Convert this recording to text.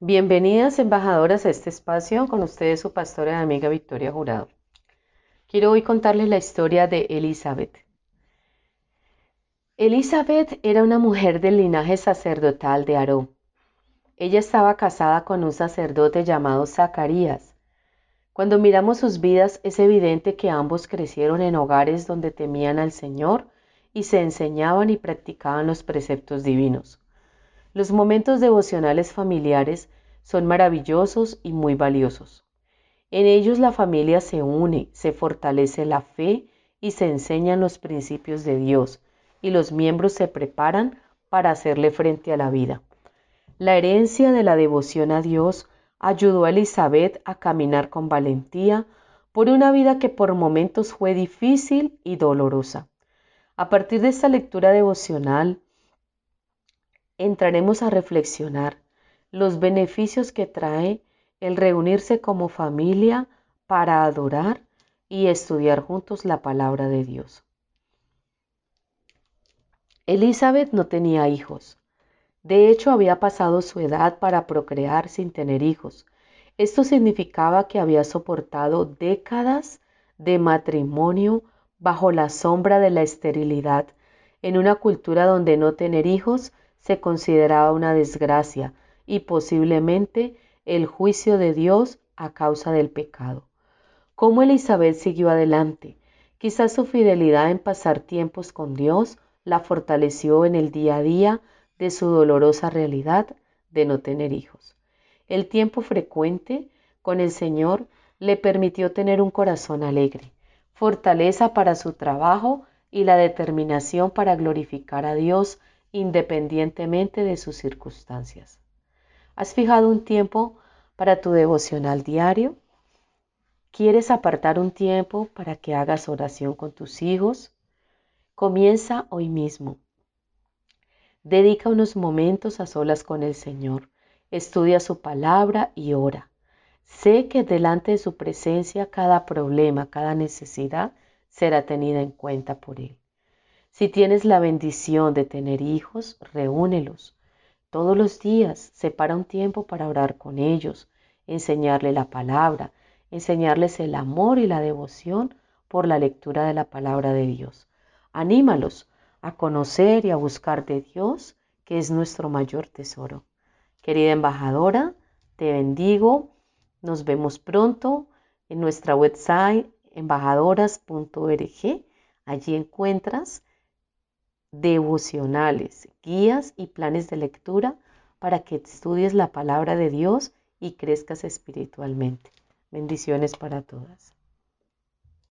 Bienvenidas embajadoras a este espacio con ustedes su pastora y amiga Victoria Jurado. Quiero hoy contarles la historia de Elizabeth. Elizabeth era una mujer del linaje sacerdotal de Aarón. Ella estaba casada con un sacerdote llamado Zacarías. Cuando miramos sus vidas es evidente que ambos crecieron en hogares donde temían al Señor y se enseñaban y practicaban los preceptos divinos. Los momentos devocionales familiares son maravillosos y muy valiosos. En ellos la familia se une, se fortalece la fe y se enseñan los principios de Dios y los miembros se preparan para hacerle frente a la vida. La herencia de la devoción a Dios ayudó a Elizabeth a caminar con valentía por una vida que por momentos fue difícil y dolorosa. A partir de esta lectura devocional, entraremos a reflexionar los beneficios que trae el reunirse como familia para adorar y estudiar juntos la palabra de Dios. Elizabeth no tenía hijos. De hecho, había pasado su edad para procrear sin tener hijos. Esto significaba que había soportado décadas de matrimonio bajo la sombra de la esterilidad, en una cultura donde no tener hijos se consideraba una desgracia y posiblemente el juicio de Dios a causa del pecado. ¿Cómo Elizabeth siguió adelante? Quizás su fidelidad en pasar tiempos con Dios la fortaleció en el día a día de su dolorosa realidad de no tener hijos. El tiempo frecuente con el Señor le permitió tener un corazón alegre, fortaleza para su trabajo y la determinación para glorificar a Dios independientemente de sus circunstancias. ¿Has fijado un tiempo para tu devocional diario? ¿Quieres apartar un tiempo para que hagas oración con tus hijos? Comienza hoy mismo. Dedica unos momentos a solas con el Señor. Estudia su palabra y ora. Sé que delante de su presencia cada problema, cada necesidad será tenida en cuenta por Él. Si tienes la bendición de tener hijos, reúnelos. Todos los días separa un tiempo para orar con ellos, enseñarle la palabra, enseñarles el amor y la devoción por la lectura de la palabra de Dios. Anímalos a conocer y a buscar de Dios, que es nuestro mayor tesoro. Querida embajadora, te bendigo. Nos vemos pronto en nuestra website embajadoras.org. Allí encuentras devocionales, guías y planes de lectura para que estudies la palabra de Dios y crezcas espiritualmente. Bendiciones para todas.